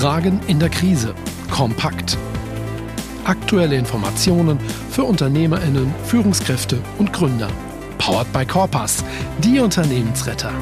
Fragen in der Krise. Kompakt. Aktuelle Informationen für UnternehmerInnen, Führungskräfte und Gründer. Powered by Corpus, die Unternehmensretter.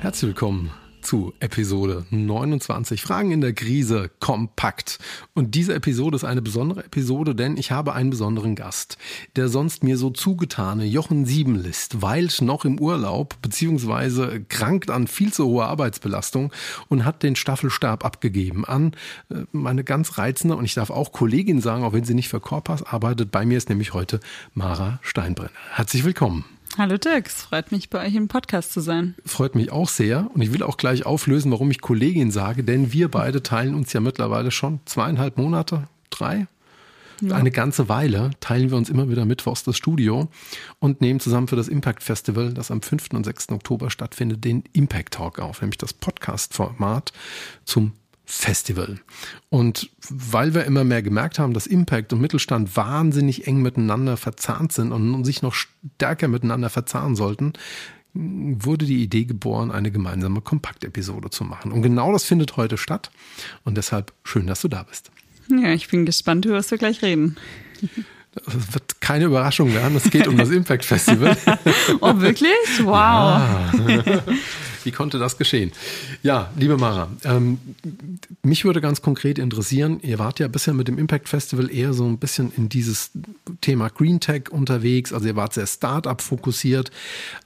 Herzlich willkommen zu Episode 29 Fragen in der Krise kompakt. Und diese Episode ist eine besondere Episode, denn ich habe einen besonderen Gast. Der sonst mir so zugetane Jochen Siebenlist weilt noch im Urlaub beziehungsweise krankt an viel zu hoher Arbeitsbelastung und hat den Staffelstab abgegeben an äh, meine ganz reizende und ich darf auch Kollegin sagen, auch wenn sie nicht für Korpas arbeitet. Bei mir ist nämlich heute Mara Steinbrenner. Herzlich willkommen. Hallo Dirk, es freut mich, bei euch im Podcast zu sein. Freut mich auch sehr. Und ich will auch gleich auflösen, warum ich Kollegin sage, denn wir beide teilen uns ja mittlerweile schon zweieinhalb Monate, drei, ja. Eine ganze Weile teilen wir uns immer wieder mittwochs das Studio und nehmen zusammen für das Impact Festival, das am 5. und 6. Oktober stattfindet, den Impact Talk auf, nämlich das Podcast-Format zum Festival. Und weil wir immer mehr gemerkt haben, dass Impact und Mittelstand wahnsinnig eng miteinander verzahnt sind und sich noch stärker miteinander verzahnen sollten, wurde die Idee geboren, eine gemeinsame Kompakt-Episode zu machen. Und genau das findet heute statt. Und deshalb schön, dass du da bist. Ja, ich bin gespannt, über was wir gleich reden. Das wird keine Überraschung werden. Es geht um das Impact Festival. oh, wirklich? Wow. Ja. Wie konnte das geschehen? Ja, liebe Mara, ähm, mich würde ganz konkret interessieren, ihr wart ja bisher mit dem Impact Festival eher so ein bisschen in dieses Thema Green Tech unterwegs, also ihr wart sehr Start-up fokussiert.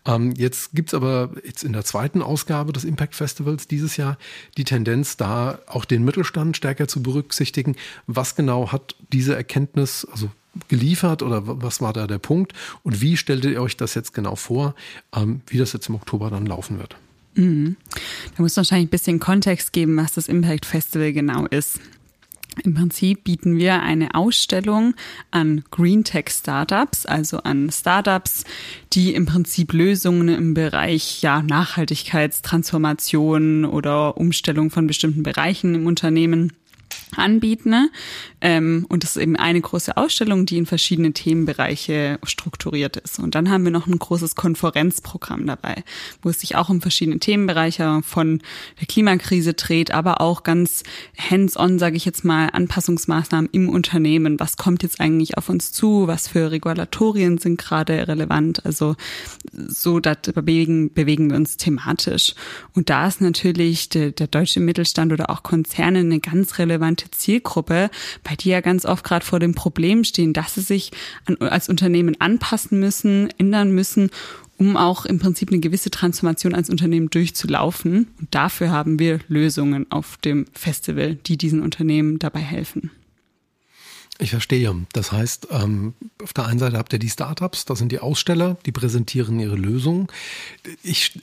Ähm, jetzt gibt es aber jetzt in der zweiten Ausgabe des Impact Festivals dieses Jahr die Tendenz, da auch den Mittelstand stärker zu berücksichtigen. Was genau hat diese Erkenntnis, also geliefert oder was war da der Punkt und wie stelltet ihr euch das jetzt genau vor, ähm, wie das jetzt im Oktober dann laufen wird? Mhm. Da muss wahrscheinlich ein bisschen Kontext geben, was das Impact Festival genau ist. Im Prinzip bieten wir eine Ausstellung an Green Tech Startups, also an Startups, die im Prinzip Lösungen im Bereich ja, Nachhaltigkeitstransformation oder Umstellung von bestimmten Bereichen im Unternehmen anbieten. Ne? Ähm, und das ist eben eine große Ausstellung, die in verschiedene Themenbereiche strukturiert ist. Und dann haben wir noch ein großes Konferenzprogramm dabei, wo es sich auch um verschiedene Themenbereiche von der Klimakrise dreht, aber auch ganz hands-on, sage ich jetzt mal, Anpassungsmaßnahmen im Unternehmen. Was kommt jetzt eigentlich auf uns zu? Was für Regulatorien sind gerade relevant? Also so da bewegen, bewegen wir uns thematisch. Und da ist natürlich der, der deutsche Mittelstand oder auch Konzerne eine ganz relevante relevante Zielgruppe, bei die ja ganz oft gerade vor dem Problem stehen, dass sie sich an, als Unternehmen anpassen müssen, ändern müssen, um auch im Prinzip eine gewisse Transformation als Unternehmen durchzulaufen. Und dafür haben wir Lösungen auf dem Festival, die diesen Unternehmen dabei helfen. Ich verstehe. Das heißt, ähm, auf der einen Seite habt ihr die Startups, das sind die Aussteller, die präsentieren ihre Lösungen. Ich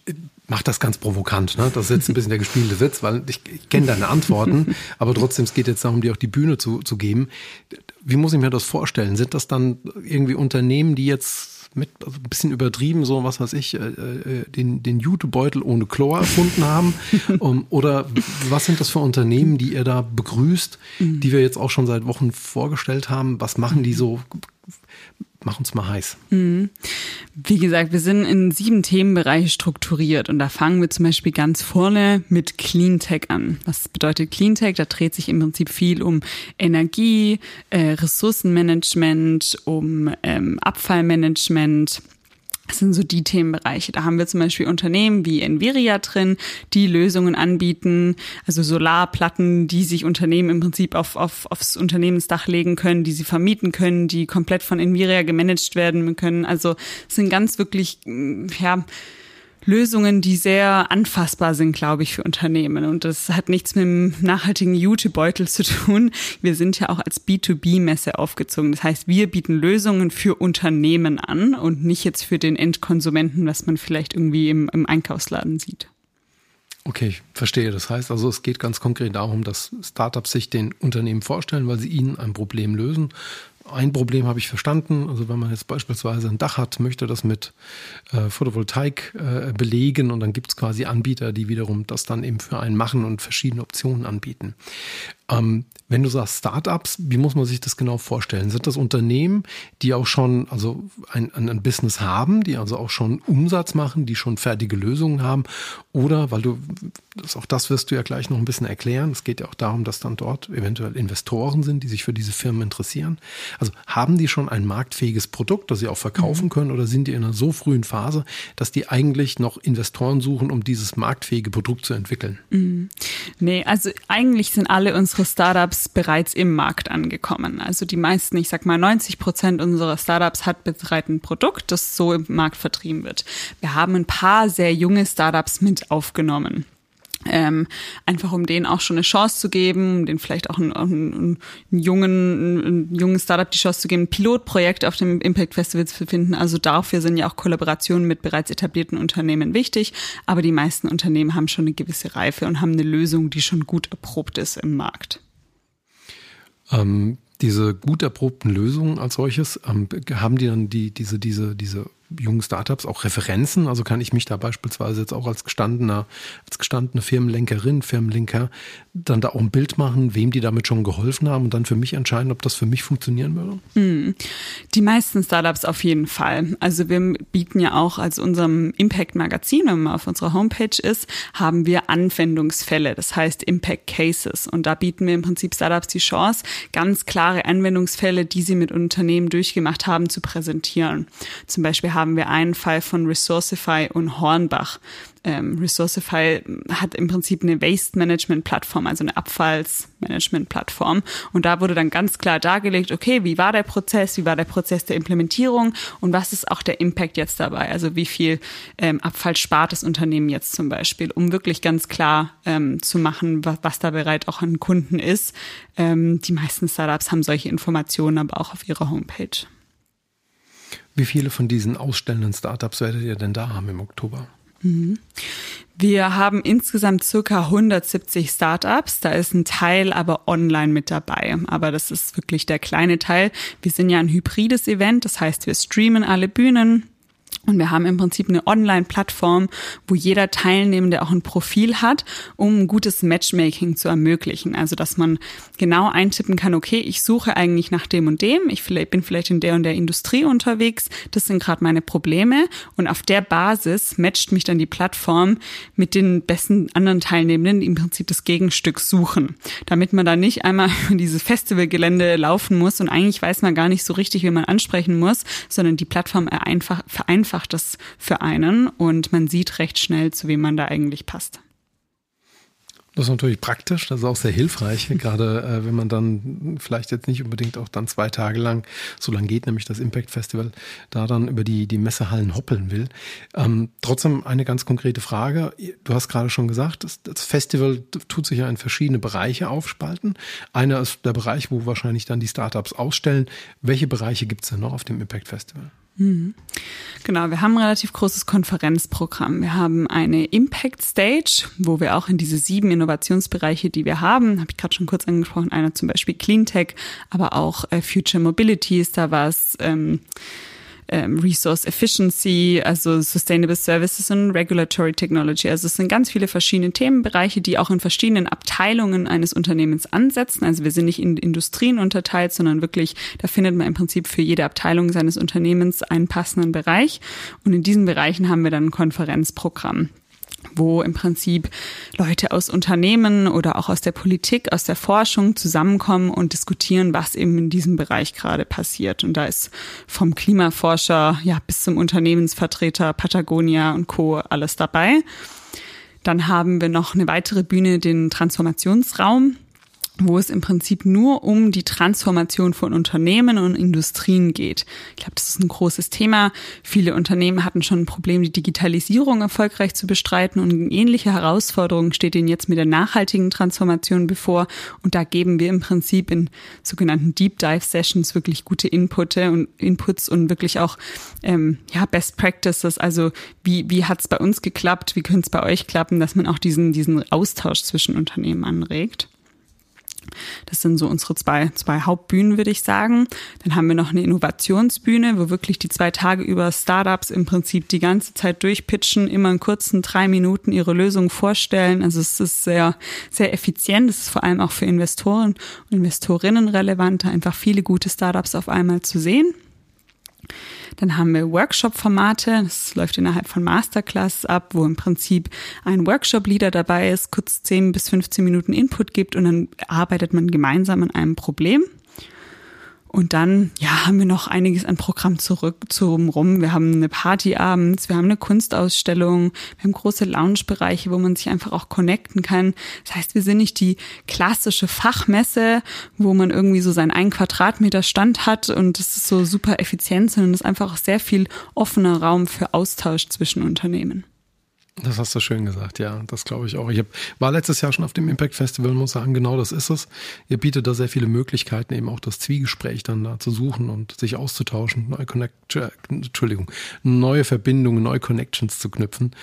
mache das ganz provokant. Ne? Das ist jetzt ein bisschen der gespielte Witz, weil ich, ich kenne deine Antworten, aber trotzdem, es geht jetzt darum, dir auch die Bühne zu, zu geben. Wie muss ich mir das vorstellen? Sind das dann irgendwie Unternehmen, die jetzt mit also ein bisschen übertrieben, so was weiß ich, äh, äh, den, den Jutebeutel ohne Chlor erfunden haben? um, oder was sind das für Unternehmen, die ihr da begrüßt, mhm. die wir jetzt auch schon seit Wochen vorgestellt haben? Was machen die so? Mach uns mal heiß. Mhm. Wie gesagt, wir sind in sieben Themenbereiche strukturiert und da fangen wir zum Beispiel ganz vorne mit Cleantech an. Was bedeutet Cleantech? Da dreht sich im Prinzip viel um Energie, äh, Ressourcenmanagement, um ähm, Abfallmanagement das sind so die Themenbereiche. Da haben wir zum Beispiel Unternehmen wie Enviria drin, die Lösungen anbieten, also Solarplatten, die sich Unternehmen im Prinzip auf, auf, aufs Unternehmensdach legen können, die sie vermieten können, die komplett von Enviria gemanagt werden können. Also sind ganz wirklich, ja, Lösungen, die sehr anfassbar sind, glaube ich, für Unternehmen. Und das hat nichts mit dem nachhaltigen Jutebeutel zu tun. Wir sind ja auch als B2B-Messe aufgezogen. Das heißt, wir bieten Lösungen für Unternehmen an und nicht jetzt für den Endkonsumenten, was man vielleicht irgendwie im, im Einkaufsladen sieht. Okay, ich verstehe. Das heißt also, es geht ganz konkret darum, dass Startups sich den Unternehmen vorstellen, weil sie ihnen ein Problem lösen ein Problem habe ich verstanden. Also wenn man jetzt beispielsweise ein Dach hat, möchte das mit äh, Photovoltaik äh, belegen und dann gibt es quasi Anbieter, die wiederum das dann eben für einen machen und verschiedene Optionen anbieten. Ähm, wenn du sagst Startups, wie muss man sich das genau vorstellen? Sind das Unternehmen, die auch schon also ein, ein Business haben, die also auch schon Umsatz machen, die schon fertige Lösungen haben? Oder, weil du, das, auch das wirst du ja gleich noch ein bisschen erklären, es geht ja auch darum, dass dann dort eventuell Investoren sind, die sich für diese Firmen interessieren. Also haben die schon ein marktfähiges Produkt, das sie auch verkaufen mhm. können oder sind die in einer so frühen Phase, dass die eigentlich noch Investoren suchen, um dieses marktfähige Produkt zu entwickeln? Mhm. Nee, also eigentlich sind alle unsere Startups bereits im Markt angekommen. Also die meisten, ich sag mal 90 Prozent unserer Startups hat bereits ein Produkt, das so im Markt vertrieben wird. Wir haben ein paar sehr junge Startups mit aufgenommen. Ähm, einfach um denen auch schon eine Chance zu geben, um denen vielleicht auch einen, einen, einen jungen, einen jungen Startup die Chance zu geben, ein Pilotprojekt auf dem Impact Festival zu finden. Also dafür sind ja auch Kollaborationen mit bereits etablierten Unternehmen wichtig. Aber die meisten Unternehmen haben schon eine gewisse Reife und haben eine Lösung, die schon gut erprobt ist im Markt. Ähm, diese gut erprobten Lösungen als solches, ähm, haben die dann die, diese, diese, diese jungen Startups auch Referenzen? Also kann ich mich da beispielsweise jetzt auch als gestandener, als gestandene Firmenlenkerin, Firmenlenker dann da auch ein Bild machen, wem die damit schon geholfen haben und dann für mich entscheiden, ob das für mich funktionieren würde? Hm. Die meisten Startups auf jeden Fall. Also wir bieten ja auch als unserem Impact Magazin, wenn man auf unserer Homepage ist, haben wir Anwendungsfälle, das heißt Impact Cases. Und da bieten wir im Prinzip Startups die Chance, ganz klare Anwendungsfälle, die sie mit Unternehmen durchgemacht haben, zu präsentieren. Zum Beispiel haben wir einen Fall von Resourcify und Hornbach. Ähm, Resourcify hat im Prinzip eine Waste Management Plattform, also eine Abfallsmanagement Plattform. Und da wurde dann ganz klar dargelegt, okay, wie war der Prozess, wie war der Prozess der Implementierung und was ist auch der Impact jetzt dabei? Also wie viel ähm, Abfall spart das Unternehmen jetzt zum Beispiel, um wirklich ganz klar ähm, zu machen, was, was da bereit auch an Kunden ist. Ähm, die meisten Startups haben solche Informationen aber auch auf ihrer Homepage. Wie viele von diesen ausstellenden Startups werdet ihr denn da haben im Oktober? Mhm. Wir haben insgesamt circa 170 Startups. Da ist ein Teil aber online mit dabei. Aber das ist wirklich der kleine Teil. Wir sind ja ein hybrides Event. Das heißt, wir streamen alle Bühnen. Und wir haben im Prinzip eine Online-Plattform, wo jeder Teilnehmende auch ein Profil hat, um ein gutes Matchmaking zu ermöglichen. Also, dass man genau eintippen kann, okay, ich suche eigentlich nach dem und dem, ich bin vielleicht in der und der Industrie unterwegs, das sind gerade meine Probleme. Und auf der Basis matcht mich dann die Plattform mit den besten anderen Teilnehmenden, die im Prinzip das Gegenstück suchen. Damit man da nicht einmal dieses Festivalgelände laufen muss und eigentlich weiß man gar nicht so richtig, wie man ansprechen muss, sondern die Plattform vereinfacht vereinfacht das für einen und man sieht recht schnell, zu wem man da eigentlich passt. Das ist natürlich praktisch, das ist auch sehr hilfreich, gerade äh, wenn man dann vielleicht jetzt nicht unbedingt auch dann zwei Tage lang, so lang geht nämlich das Impact Festival, da dann über die, die Messehallen hoppeln will. Ähm, trotzdem eine ganz konkrete Frage. Du hast gerade schon gesagt, das, das, Festival tut sich ja in verschiedene Bereiche aufspalten. Einer ist der Bereich, wo wahrscheinlich dann die Startups ausstellen. Welche Bereiche gibt es denn noch auf dem Impact Festival? Mhm. Genau, wir haben ein relativ großes Konferenzprogramm. Wir haben eine Impact Stage, wo wir auch in diese sieben Innovationsbereiche, die wir haben, habe ich gerade schon kurz angesprochen, einer zum Beispiel Cleantech, aber auch äh, Future Mobility ist da was. Ähm, ähm, Resource Efficiency, also Sustainable Services und Regulatory Technology. Also es sind ganz viele verschiedene Themenbereiche, die auch in verschiedenen Abteilungen eines Unternehmens ansetzen. Also wir sind nicht in Industrien unterteilt, sondern wirklich, da findet man im Prinzip für jede Abteilung seines Unternehmens einen passenden Bereich. Und in diesen Bereichen haben wir dann ein Konferenzprogramm wo im Prinzip Leute aus Unternehmen oder auch aus der Politik, aus der Forschung zusammenkommen und diskutieren, was eben in diesem Bereich gerade passiert. Und da ist vom Klimaforscher ja bis zum Unternehmensvertreter Patagonia und Co. alles dabei. Dann haben wir noch eine weitere Bühne, den Transformationsraum wo es im Prinzip nur um die Transformation von Unternehmen und Industrien geht. Ich glaube, das ist ein großes Thema. Viele Unternehmen hatten schon ein Problem, die Digitalisierung erfolgreich zu bestreiten und ähnliche Herausforderung steht ihnen jetzt mit der nachhaltigen Transformation bevor. Und da geben wir im Prinzip in sogenannten Deep Dive Sessions wirklich gute Inputte und Inputs und wirklich auch ähm, ja Best Practices. Also wie wie hat es bei uns geklappt? Wie könnte es bei euch klappen, dass man auch diesen diesen Austausch zwischen Unternehmen anregt? Das sind so unsere zwei, zwei Hauptbühnen, würde ich sagen. Dann haben wir noch eine Innovationsbühne, wo wirklich die zwei Tage über Startups im Prinzip die ganze Zeit durchpitchen, immer in kurzen drei Minuten ihre Lösung vorstellen. Also es ist sehr, sehr effizient. Es ist vor allem auch für Investoren und Investorinnen relevant, einfach viele gute Startups auf einmal zu sehen. Dann haben wir Workshop-Formate. Das läuft innerhalb von Masterclass ab, wo im Prinzip ein Workshop-Leader dabei ist, kurz 10 bis 15 Minuten Input gibt und dann arbeitet man gemeinsam an einem Problem. Und dann, ja, haben wir noch einiges an Programm zurück zum rum. Wir haben eine Party abends, wir haben eine Kunstausstellung, wir haben große Lounge-Bereiche, wo man sich einfach auch connecten kann. Das heißt, wir sind nicht die klassische Fachmesse, wo man irgendwie so seinen einen Quadratmeter Stand hat und es ist so super effizient, sondern es ist einfach auch sehr viel offener Raum für Austausch zwischen Unternehmen. Das hast du schön gesagt, ja, das glaube ich auch. Ich hab, war letztes Jahr schon auf dem Impact Festival und muss sagen, genau das ist es. Ihr bietet da sehr viele Möglichkeiten, eben auch das Zwiegespräch dann da zu suchen und sich auszutauschen, neue Connect äh, Entschuldigung, neue Verbindungen, neue Connections zu knüpfen.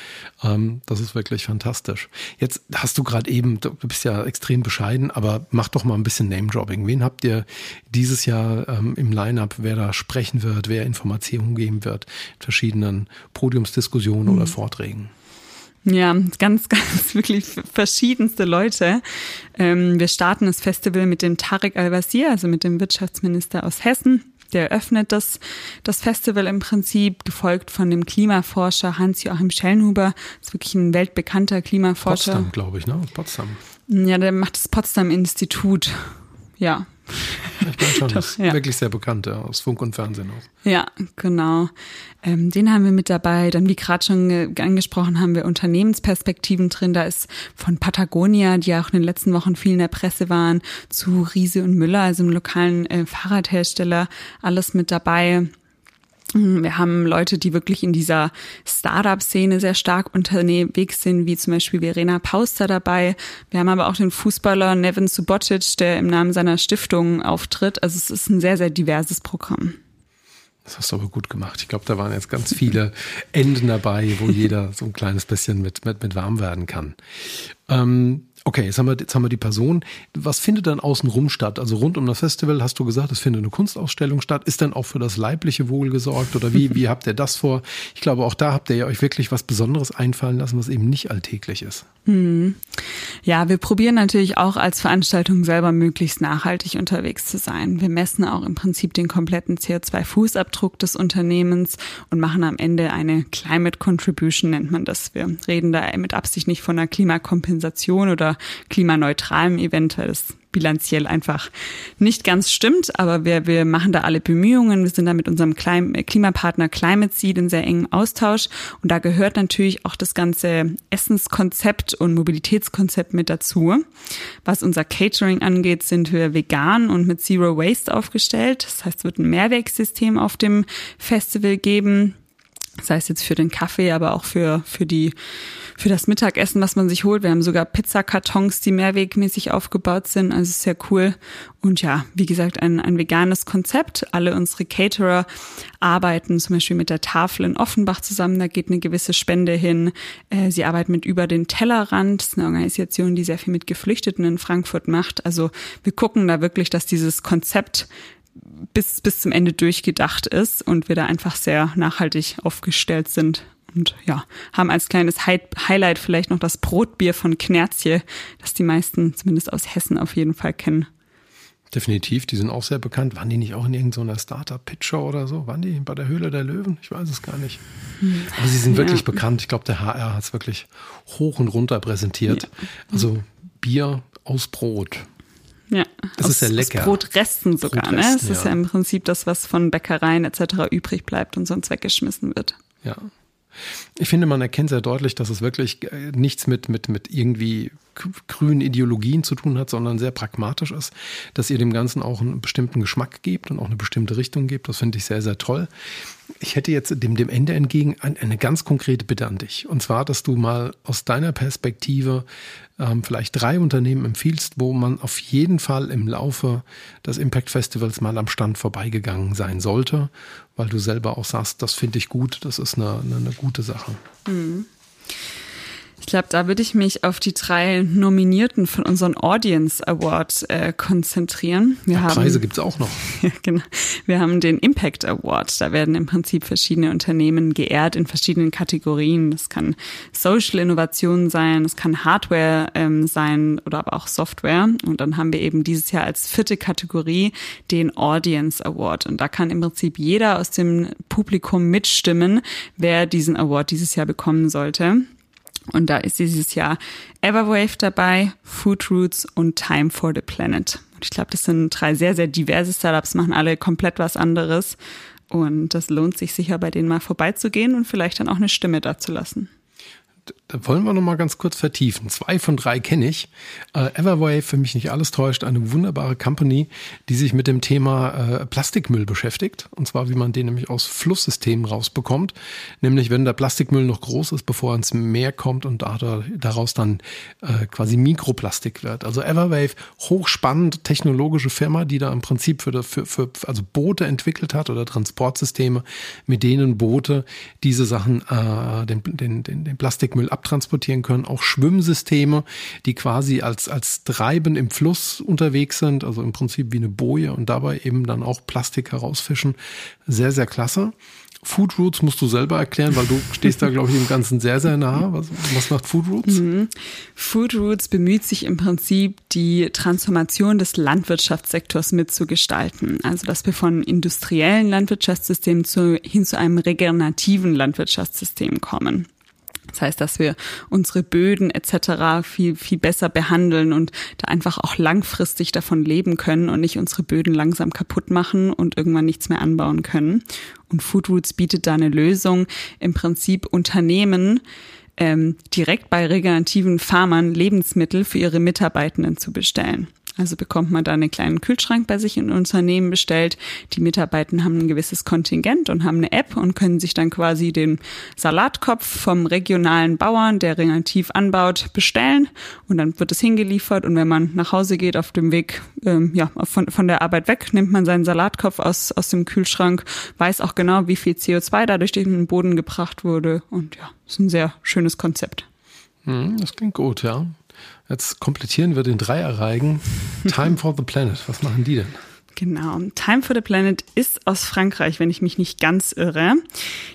Ähm, das ist wirklich fantastisch. Jetzt hast du gerade eben, du bist ja extrem bescheiden, aber mach doch mal ein bisschen Name-Dropping. Wen habt ihr dieses Jahr ähm, im Line-Up, wer da sprechen wird, wer Informationen geben wird, in verschiedenen Podiumsdiskussionen mhm. oder Vorträgen? Ja, ganz, ganz wirklich verschiedenste Leute. Ähm, wir starten das Festival mit dem Tarek Al-Wazir, also mit dem Wirtschaftsminister aus Hessen. Der eröffnet das, das Festival im Prinzip, gefolgt von dem Klimaforscher Hans-Joachim Schellnhuber. Das ist wirklich ein weltbekannter Klimaforscher. Potsdam, glaube ich, ne? Potsdam. Ja, der macht das Potsdam Institut. Ja, ich bin schon Doch, ja. wirklich sehr bekannt, ja, aus Funk und Fernsehen auch. Ja, genau. Ähm, den haben wir mit dabei. Dann, wie gerade schon angesprochen, haben wir Unternehmensperspektiven drin. Da ist von Patagonia, die ja auch in den letzten Wochen viel in der Presse waren, zu Riese und Müller, also einem lokalen äh, Fahrradhersteller, alles mit dabei. Wir haben Leute, die wirklich in dieser Startup-Szene sehr stark unterwegs sind, wie zum Beispiel Verena Pauster dabei. Wir haben aber auch den Fußballer Nevin Subotic, der im Namen seiner Stiftung auftritt. Also es ist ein sehr, sehr diverses Programm. Das hast du aber gut gemacht. Ich glaube, da waren jetzt ganz viele Enden dabei, wo jeder so ein kleines bisschen mit, mit, mit warm werden kann. Ähm, Okay, jetzt haben, wir, jetzt haben wir die Person. Was findet dann außenrum statt? Also rund um das Festival hast du gesagt, es findet eine Kunstausstellung statt. Ist dann auch für das leibliche Wohl gesorgt oder wie, wie habt ihr das vor? Ich glaube, auch da habt ihr ja euch wirklich was Besonderes einfallen lassen, was eben nicht alltäglich ist. Hm. Ja, wir probieren natürlich auch als Veranstaltung selber möglichst nachhaltig unterwegs zu sein. Wir messen auch im Prinzip den kompletten CO2-Fußabdruck des Unternehmens und machen am Ende eine Climate Contribution, nennt man das. Wir reden da mit Absicht nicht von einer Klimakompensation oder klimaneutralem Event, weil es bilanziell einfach nicht ganz stimmt. Aber wir, wir machen da alle Bemühungen. Wir sind da mit unserem Klimapartner Climate Seed in sehr engem Austausch. Und da gehört natürlich auch das ganze Essenskonzept und Mobilitätskonzept mit dazu. Was unser Catering angeht, sind wir vegan und mit Zero Waste aufgestellt. Das heißt, es wird ein Mehrwegsystem auf dem Festival geben sei es jetzt für den Kaffee, aber auch für, für die, für das Mittagessen, was man sich holt. Wir haben sogar Pizzakartons, die mehrwegmäßig aufgebaut sind, also sehr cool. Und ja, wie gesagt, ein, ein veganes Konzept. Alle unsere Caterer arbeiten zum Beispiel mit der Tafel in Offenbach zusammen, da geht eine gewisse Spende hin. Äh, sie arbeiten mit über den Tellerrand, das ist eine Organisation, die sehr viel mit Geflüchteten in Frankfurt macht. Also wir gucken da wirklich, dass dieses Konzept bis, bis zum Ende durchgedacht ist und wir da einfach sehr nachhaltig aufgestellt sind. Und ja, haben als kleines Highlight vielleicht noch das Brotbier von Knerzje, das die meisten zumindest aus Hessen auf jeden Fall kennen. Definitiv, die sind auch sehr bekannt. Waren die nicht auch in irgendeiner Startup-Pitcher oder so? Waren die bei der Höhle der Löwen? Ich weiß es gar nicht. Hm. Aber sie sind ja. wirklich bekannt. Ich glaube, der HR hat es wirklich hoch und runter präsentiert. Ja. Also Bier aus Brot. Ja, das aus, ist ja lecker. Brotresten sogar, Brotresten, ne? Es ja. ist ja im Prinzip das, was von Bäckereien etc. übrig bleibt und sonst weggeschmissen wird. Ja. Ich finde, man erkennt sehr deutlich, dass es wirklich äh, nichts mit, mit, mit irgendwie grünen Ideologien zu tun hat, sondern sehr pragmatisch ist, dass ihr dem Ganzen auch einen bestimmten Geschmack gebt und auch eine bestimmte Richtung gebt. Das finde ich sehr, sehr toll. Ich hätte jetzt dem, dem Ende entgegen eine ganz konkrete Bitte an dich. Und zwar, dass du mal aus deiner Perspektive ähm, vielleicht drei Unternehmen empfiehlst, wo man auf jeden Fall im Laufe des Impact Festivals mal am Stand vorbeigegangen sein sollte, weil du selber auch sagst, das finde ich gut, das ist eine, eine, eine gute Sache. Mhm. Ich glaube, da würde ich mich auf die drei Nominierten von unseren Audience Award äh, konzentrieren. Wir ja, haben, Preise gibt's auch noch. ja, genau. Wir haben den Impact Award. Da werden im Prinzip verschiedene Unternehmen geehrt in verschiedenen Kategorien. Das kann Social Innovation sein, es kann Hardware ähm, sein oder aber auch Software. Und dann haben wir eben dieses Jahr als vierte Kategorie den Audience Award. Und da kann im Prinzip jeder aus dem Publikum mitstimmen, wer diesen Award dieses Jahr bekommen sollte. Und da ist dieses Jahr Everwave dabei, Food Roots und Time for the Planet. Und ich glaube, das sind drei sehr, sehr diverse Startups, machen alle komplett was anderes. Und das lohnt sich sicher, bei denen mal vorbeizugehen und vielleicht dann auch eine Stimme dazulassen da wollen wir noch mal ganz kurz vertiefen. Zwei von drei kenne ich. Äh, Everway, für mich nicht alles täuscht, eine wunderbare Company, die sich mit dem Thema äh, Plastikmüll beschäftigt. Und zwar, wie man den nämlich aus Flusssystemen rausbekommt. Nämlich, wenn der Plastikmüll noch groß ist, bevor er ins Meer kommt und daraus dann äh, quasi Mikroplastik wird. Also Everwave, hochspannend, technologische Firma, die da im Prinzip für, für, für also Boote entwickelt hat oder Transportsysteme, mit denen Boote diese Sachen, äh, den, den, den, den Plastikmüll abtransportieren können, auch Schwimmsysteme, die quasi als, als Treiben im Fluss unterwegs sind, also im Prinzip wie eine Boje und dabei eben dann auch Plastik herausfischen. Sehr, sehr klasse. Food Roots musst du selber erklären, weil du stehst da, glaube ich, im Ganzen sehr, sehr nah. Was, was macht Food Roots? Mhm. Food Roots bemüht sich im Prinzip, die Transformation des Landwirtschaftssektors mitzugestalten. Also, dass wir von industriellen Landwirtschaftssystemen zu, hin zu einem regenerativen Landwirtschaftssystem kommen. Das heißt, dass wir unsere Böden etc. viel, viel besser behandeln und da einfach auch langfristig davon leben können und nicht unsere Böden langsam kaputt machen und irgendwann nichts mehr anbauen können. Und Food Roots bietet da eine Lösung, im Prinzip Unternehmen ähm, direkt bei regenerativen Farmern Lebensmittel für ihre Mitarbeitenden zu bestellen. Also bekommt man da einen kleinen Kühlschrank bei sich in Unternehmen bestellt. Die Mitarbeiter haben ein gewisses Kontingent und haben eine App und können sich dann quasi den Salatkopf vom regionalen Bauern, der relativ anbaut, bestellen. Und dann wird es hingeliefert. Und wenn man nach Hause geht, auf dem Weg ähm, ja, von, von der Arbeit weg, nimmt man seinen Salatkopf aus, aus dem Kühlschrank, weiß auch genau, wie viel CO2 da durch den Boden gebracht wurde. Und ja, ist ein sehr schönes Konzept. Hm, das klingt gut, ja. Jetzt komplettieren wir den Dreierreigen. Time for the Planet. Was machen die denn? Genau. Time for the Planet ist aus Frankreich, wenn ich mich nicht ganz irre.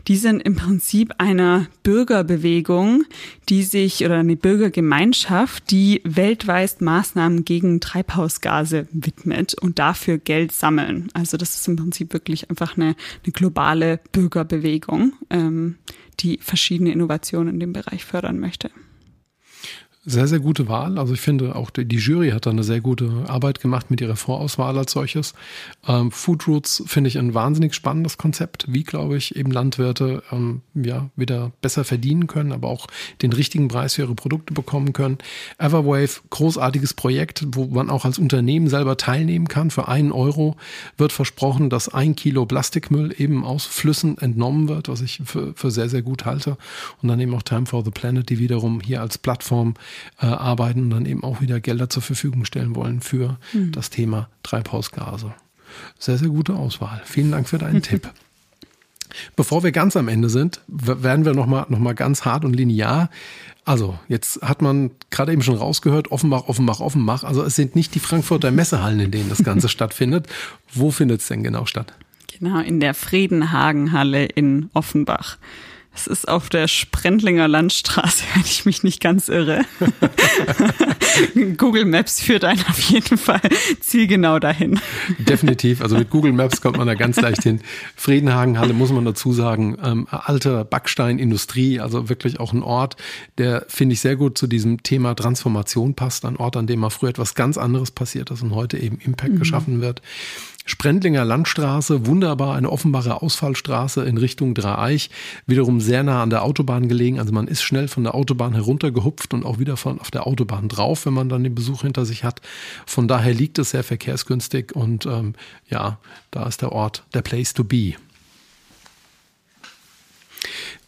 Die sind im Prinzip eine Bürgerbewegung, die sich oder eine Bürgergemeinschaft, die weltweit Maßnahmen gegen Treibhausgase widmet und dafür Geld sammeln. Also das ist im Prinzip wirklich einfach eine, eine globale Bürgerbewegung, ähm, die verschiedene Innovationen in dem Bereich fördern möchte. Sehr, sehr gute Wahl. Also ich finde auch die, die Jury hat da eine sehr gute Arbeit gemacht mit ihrer Vorauswahl als solches. Ähm, Food Roots finde ich ein wahnsinnig spannendes Konzept, wie, glaube ich, eben Landwirte ähm, ja wieder besser verdienen können, aber auch den richtigen Preis für ihre Produkte bekommen können. Everwave, großartiges Projekt, wo man auch als Unternehmen selber teilnehmen kann. Für einen Euro wird versprochen, dass ein Kilo Plastikmüll eben aus Flüssen entnommen wird, was ich für, für sehr, sehr gut halte. Und dann eben auch Time for the Planet, die wiederum hier als Plattform äh, arbeiten und dann eben auch wieder Gelder zur Verfügung stellen wollen für mhm. das Thema Treibhausgase. Sehr, sehr gute Auswahl. Vielen Dank für deinen Tipp. Bevor wir ganz am Ende sind, werden wir nochmal noch mal ganz hart und linear. Also, jetzt hat man gerade eben schon rausgehört, Offenbach, Offenbach, Offenbach. Also, es sind nicht die Frankfurter Messehallen, in denen das Ganze stattfindet. Wo findet es denn genau statt? Genau, in der Friedenhagenhalle in Offenbach. Es ist auf der Sprendlinger Landstraße, wenn ich mich nicht ganz irre. Google Maps führt einen auf jeden Fall zielgenau dahin. Definitiv. Also mit Google Maps kommt man da ganz leicht hin. Friedenhagenhalle muss man dazu sagen, ähm, alte Backsteinindustrie, also wirklich auch ein Ort, der finde ich sehr gut zu diesem Thema Transformation passt. Ein Ort, an dem mal früher etwas ganz anderes passiert ist und heute eben Impact mhm. geschaffen wird. Sprendlinger Landstraße, wunderbar, eine offenbare Ausfallstraße in Richtung Dreieich, wiederum sehr nah an der Autobahn gelegen. Also man ist schnell von der Autobahn heruntergehupft und auch wieder von auf der Autobahn drauf, wenn man dann den Besuch hinter sich hat. Von daher liegt es sehr verkehrsgünstig und ähm, ja, da ist der Ort der Place to be.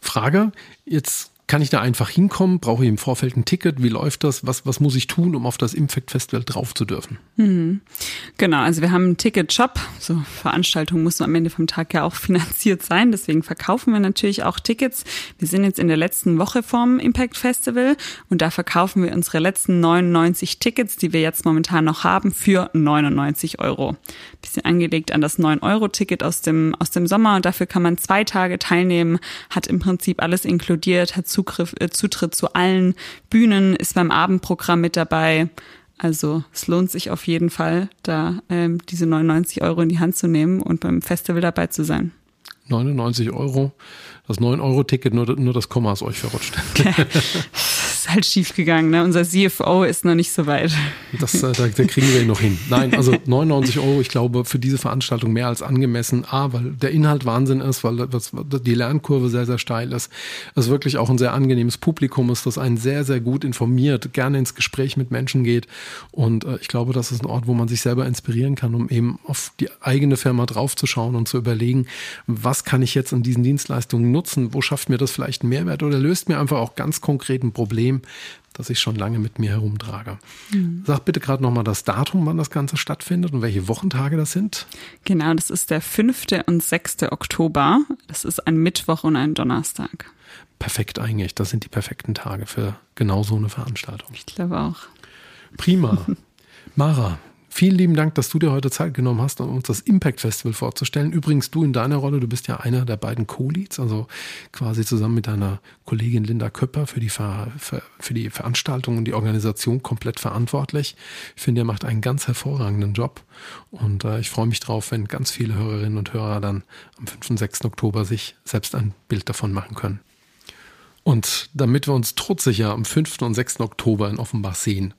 Frage, jetzt kann ich da einfach hinkommen? Brauche ich im Vorfeld ein Ticket? Wie läuft das? Was, was muss ich tun, um auf das Impact Festival drauf zu dürfen? Mhm. Genau, also wir haben einen Ticket-Shop. So Veranstaltungen muss am Ende vom Tag ja auch finanziert sein. Deswegen verkaufen wir natürlich auch Tickets. Wir sind jetzt in der letzten Woche vom Impact Festival und da verkaufen wir unsere letzten 99 Tickets, die wir jetzt momentan noch haben, für 99 Euro. Bisschen angelegt an das 9-Euro-Ticket aus dem, aus dem Sommer und dafür kann man zwei Tage teilnehmen, hat im Prinzip alles inkludiert, hat Zugriff, äh, Zutritt zu allen Bühnen, ist beim Abendprogramm mit dabei. Also es lohnt sich auf jeden Fall, da ähm, diese 99 Euro in die Hand zu nehmen und beim Festival dabei zu sein. 99 Euro, das 9-Euro-Ticket, nur, nur das Komma ist euch verrutscht. Okay. ist halt schief gegangen. Ne? Unser CFO ist noch nicht so weit. Das, äh, da, da kriegen wir ihn noch hin. Nein, also 99 Euro, ich glaube, für diese Veranstaltung mehr als angemessen. A, weil der Inhalt Wahnsinn ist, weil das, die Lernkurve sehr, sehr steil ist. Es wirklich auch ein sehr angenehmes Publikum ist, das einen sehr, sehr gut informiert, gerne ins Gespräch mit Menschen geht. Und äh, ich glaube, das ist ein Ort, wo man sich selber inspirieren kann, um eben auf die eigene Firma draufzuschauen und zu überlegen, was kann ich jetzt an diesen Dienstleistungen nutzen? Wo schafft mir das vielleicht einen Mehrwert oder löst mir einfach auch ganz konkret ein Problem? Problem, das ich schon lange mit mir herumtrage. Mhm. Sag bitte gerade nochmal das Datum, wann das Ganze stattfindet und welche Wochentage das sind. Genau, das ist der 5. und 6. Oktober. Das ist ein Mittwoch und ein Donnerstag. Perfekt eigentlich. Das sind die perfekten Tage für genau so eine Veranstaltung. Ich glaube auch. Prima. Mara, Vielen lieben Dank, dass du dir heute Zeit genommen hast, um uns das Impact Festival vorzustellen. Übrigens, du in deiner Rolle, du bist ja einer der beiden Co-Leads, also quasi zusammen mit deiner Kollegin Linda Köpper für die, Ver, für, die Veranstaltung und die Organisation komplett verantwortlich. Ich finde, er macht einen ganz hervorragenden Job und äh, ich freue mich drauf, wenn ganz viele Hörerinnen und Hörer dann am 5. und 6. Oktober sich selbst ein Bild davon machen können. Und damit wir uns todsicher am 5. und 6. Oktober in Offenbach sehen,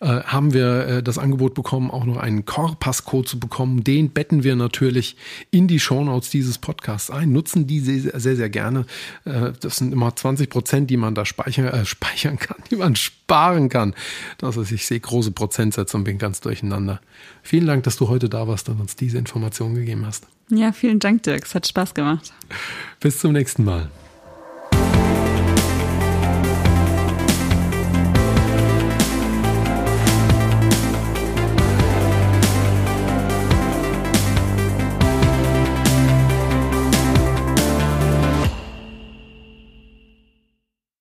äh, haben wir äh, das Angebot bekommen, auch noch einen Core-Passcode zu bekommen. Den betten wir natürlich in die Shownotes dieses Podcasts ein, nutzen die sehr, sehr, sehr gerne. Äh, das sind immer 20 Prozent, die man da speichern, äh, speichern kann, die man sparen kann. Das ist, ich sehe große Prozentsätze und bin ganz durcheinander. Vielen Dank, dass du heute da warst und uns diese Informationen gegeben hast. Ja, vielen Dank, Dirk. Es hat Spaß gemacht. Bis zum nächsten Mal. Thank you.